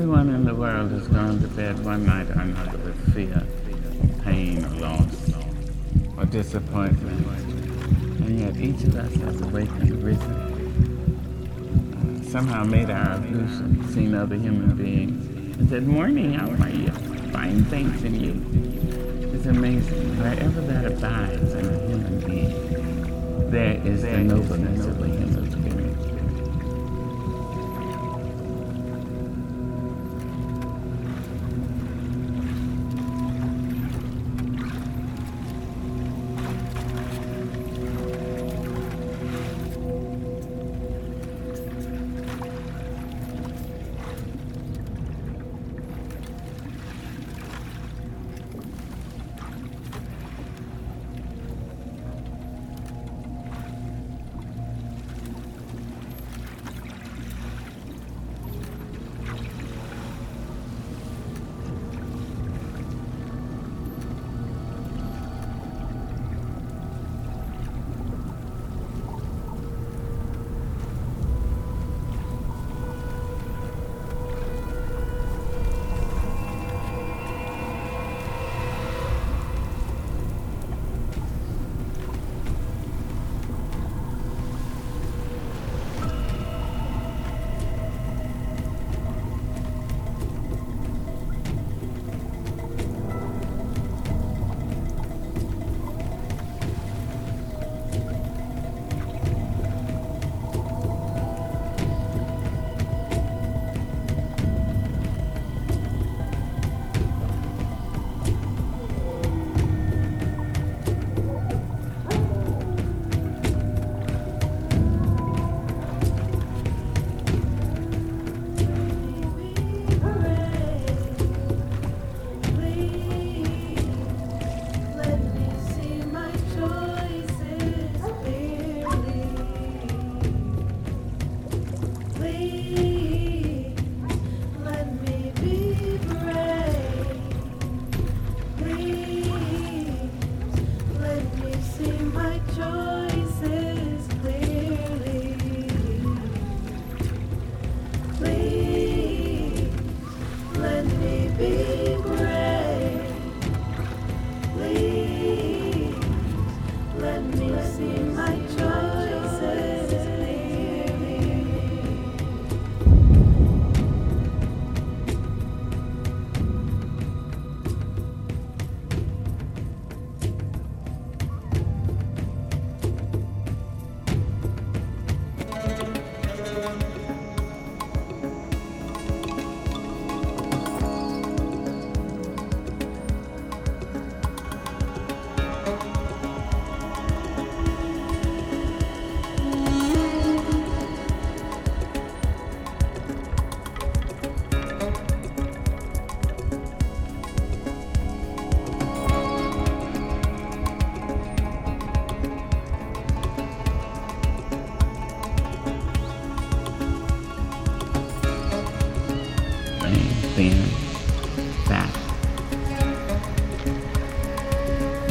Everyone in the world has gone to bed one night or another with fear, pain, or loss, or disappointment. And yet each of us has awakened, risen, somehow made our ablution, seen other human beings, and said, Morning, how are you? Fine things in you. It's amazing. Wherever that abides in a human being, there is the nobleness of the human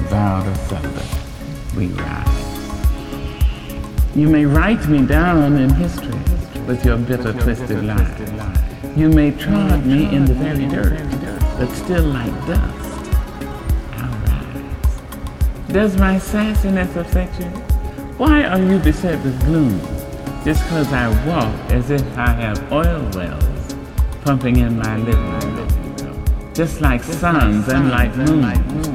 vowed asunder, we rise. You may write me down in history with your bitter, twisted lies. You may trod me in the very dirt, but still like dust, I'll rise. Does my sassiness affect you? Why are you beset with gloom? Just because I walk as if I have oil wells pumping in my living room. Just like suns and like moons.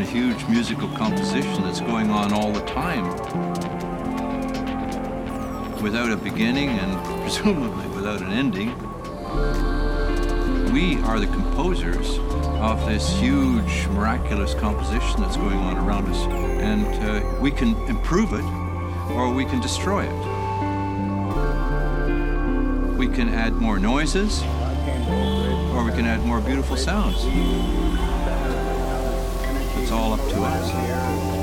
A huge musical composition that's going on all the time without a beginning and presumably without an ending. We are the composers of this huge, miraculous composition that's going on around us, and uh, we can improve it or we can destroy it. We can add more noises or we can add more beautiful sounds. All up to us. and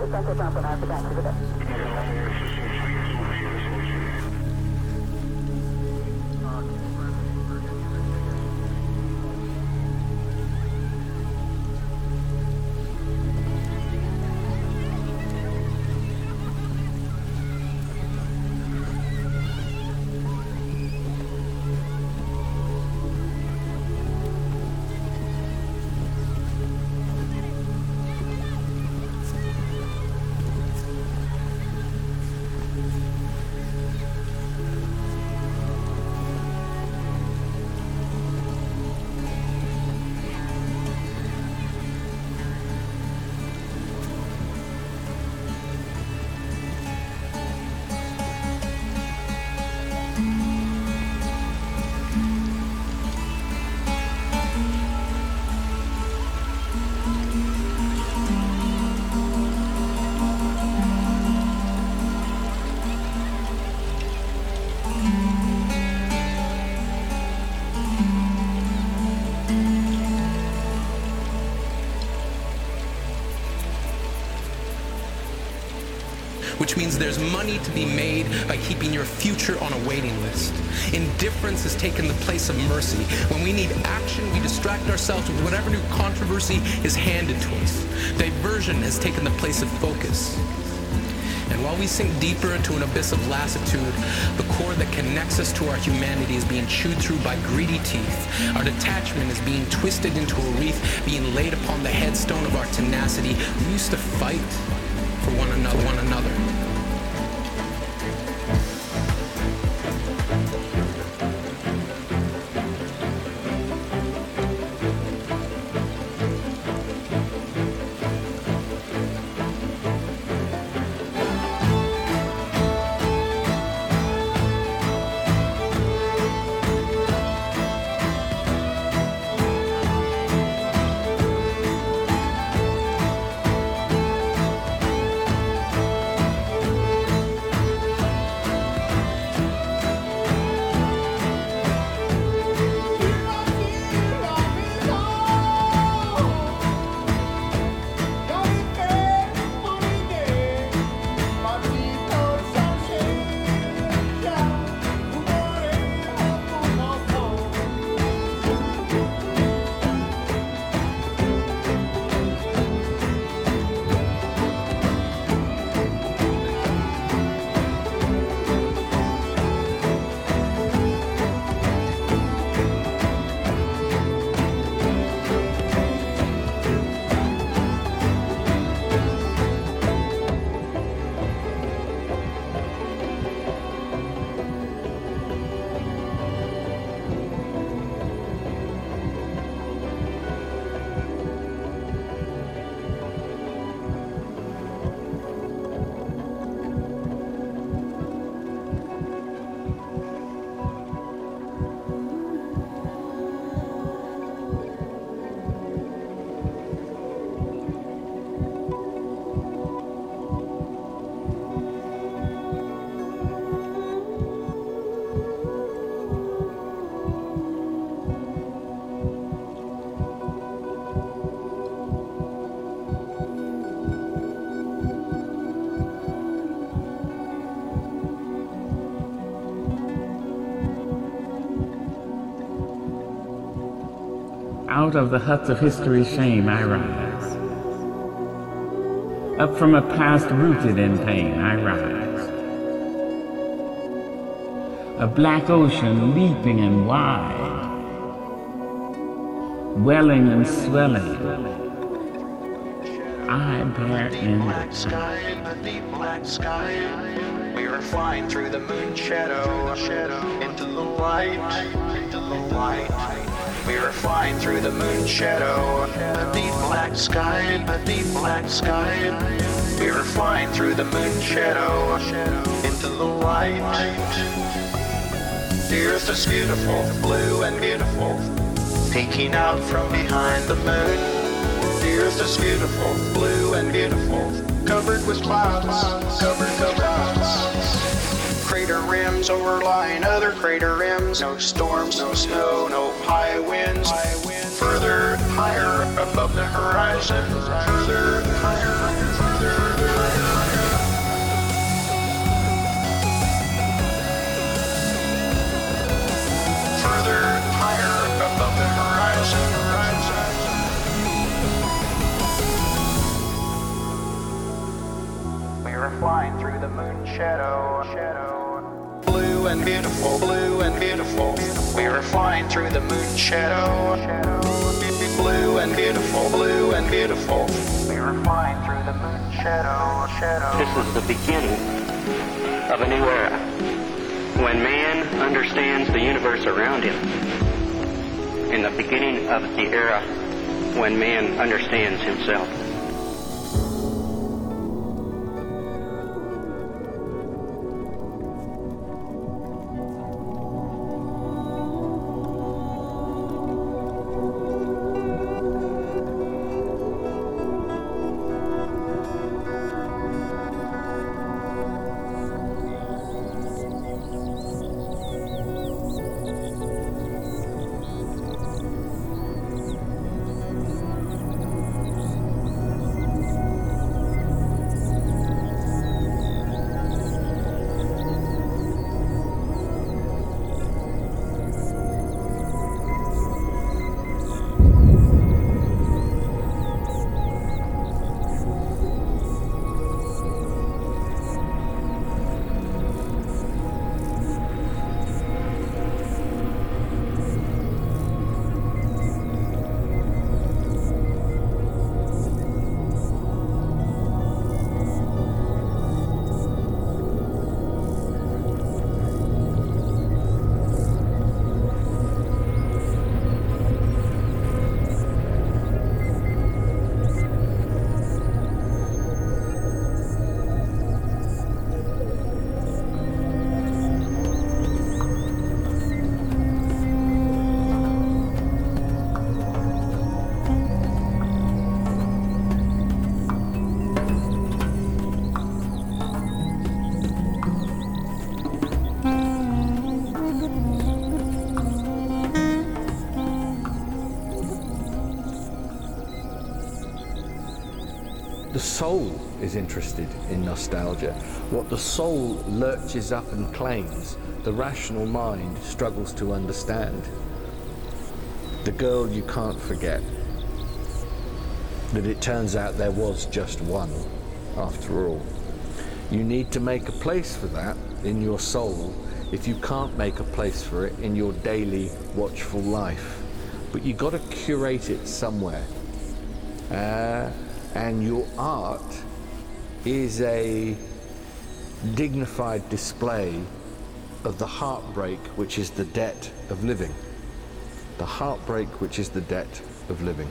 the Central Jump and I have to thank you for this. Which means there's money to be made by keeping your future on a waiting list. Indifference has taken the place of mercy. When we need action, we distract ourselves with whatever new controversy is handed to us. Diversion has taken the place of focus. And while we sink deeper into an abyss of lassitude, the cord that connects us to our humanity is being chewed through by greedy teeth. Our detachment is being twisted into a wreath, being laid upon the headstone of our tenacity. We used to fight for one another, one another. Out of the huts of history's shame I rise. Up from a past rooted in pain I rise. A black ocean leaping and wide, welling and swelling. I bear in black sky, a deep black sky. We are flying through the moon shadow, shadow into the light, into the light. We were flying through the moon shadow, a deep black sky, a deep black sky. We were flying through the moon shadow, into the light. The earth is beautiful, blue and beautiful, peeking out from behind the moon. The earth is beautiful, blue and beautiful, covered with clouds, covered with clouds rims overlying other crater rims. No storms, no snow, no high winds. Further, higher above the horizon. Further, higher, further. Further higher above the horizon. flying through the moon shadow, shadow. Blue and beautiful, blue and beautiful. We were flying through the moon shadow. Blue and beautiful, blue and beautiful. We were flying through the moon shadow, shadow. This is the beginning of a new era when man understands the universe around him, and the beginning of the era when man understands himself. Soul is interested in nostalgia. What the soul lurches up and claims, the rational mind struggles to understand. The girl you can't forget. That it turns out there was just one, after all. You need to make a place for that in your soul if you can't make a place for it in your daily watchful life. But you got to curate it somewhere. Uh, and your art is a dignified display of the heartbreak which is the debt of living. The heartbreak which is the debt of living.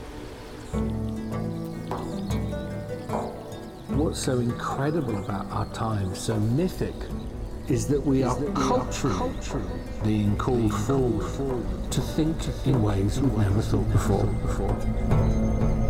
What's so incredible about our time, so mythic, is that we are culturally being called forward to think in ways we've never thought before.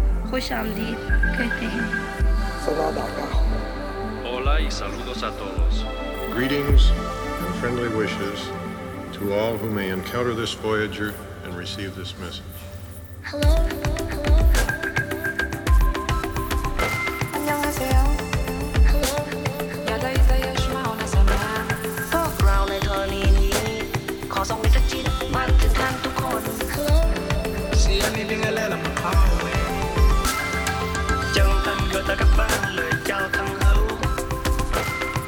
खुश आमदीद कहते हैं Hola y saludos a todos. Greetings and friendly wishes to all who may encounter this Voyager and receive this message.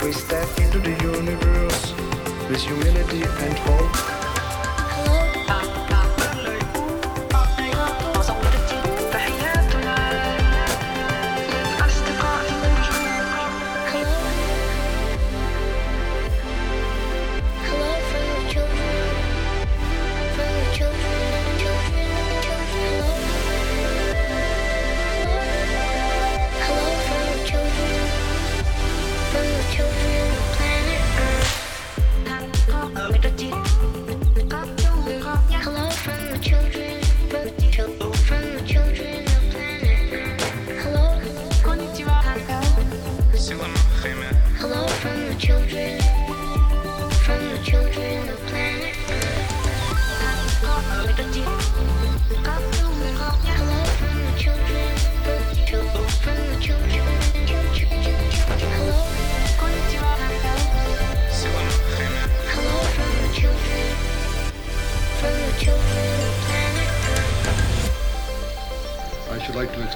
We step into the universe with humility and hope.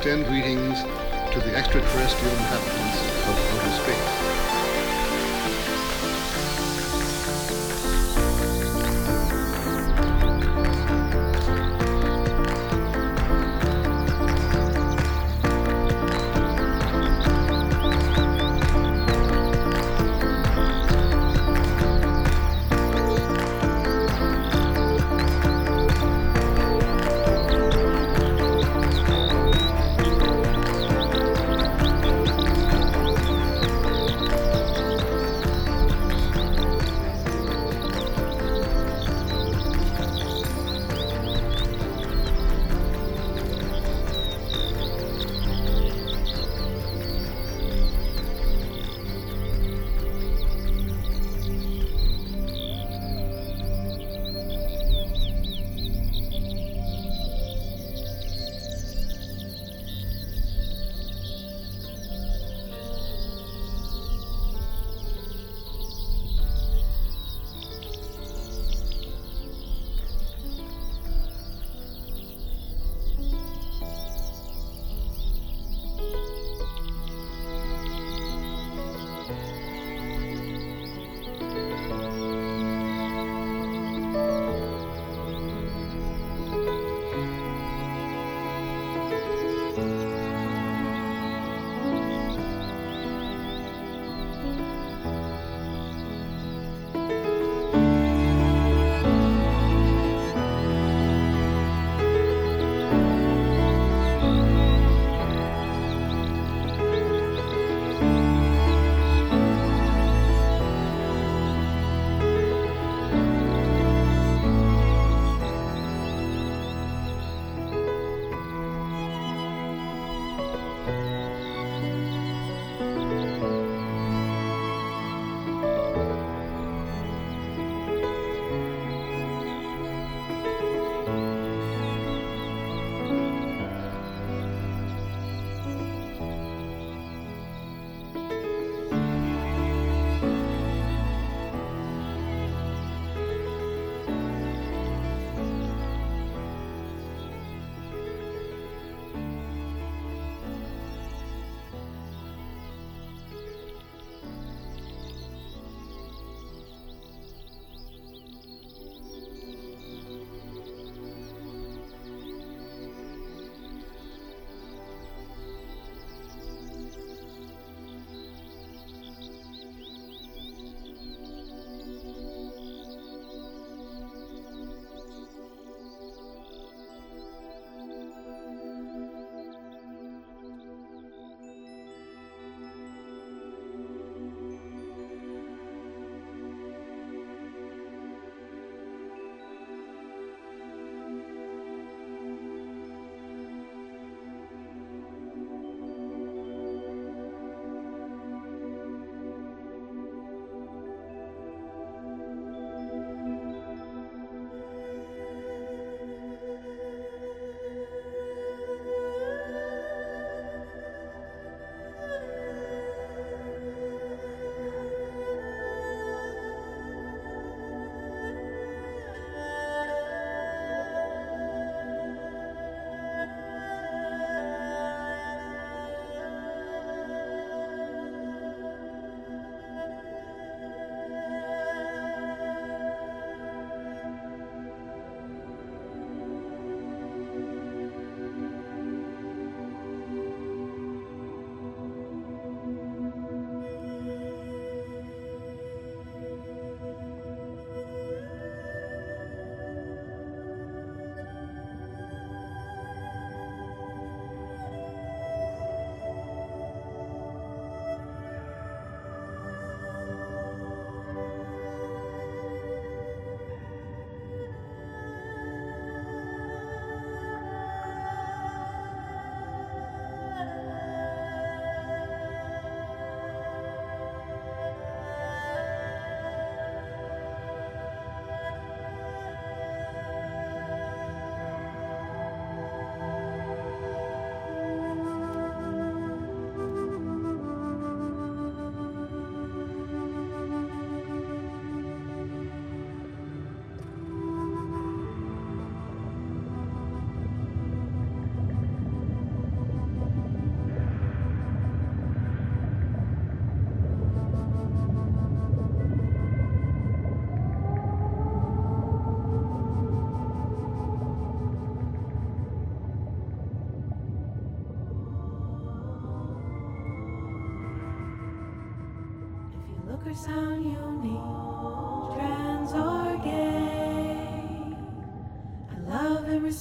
Extend greetings to the extraterrestrial inhabitants of outer space.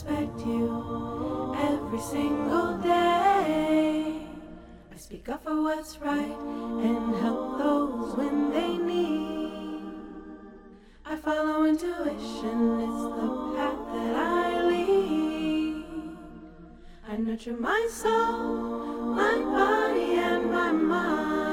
respect you every single day. I speak up for what's right and help those when they need. I follow intuition, it's the path that I lead. I nurture my soul, my body, and my mind.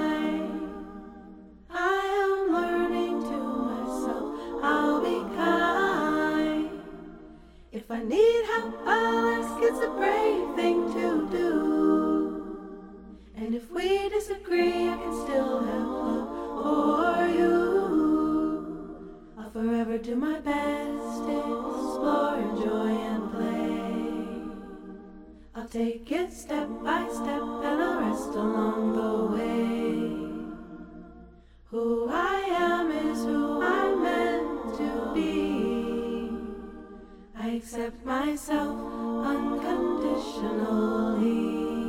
accept myself unconditionally.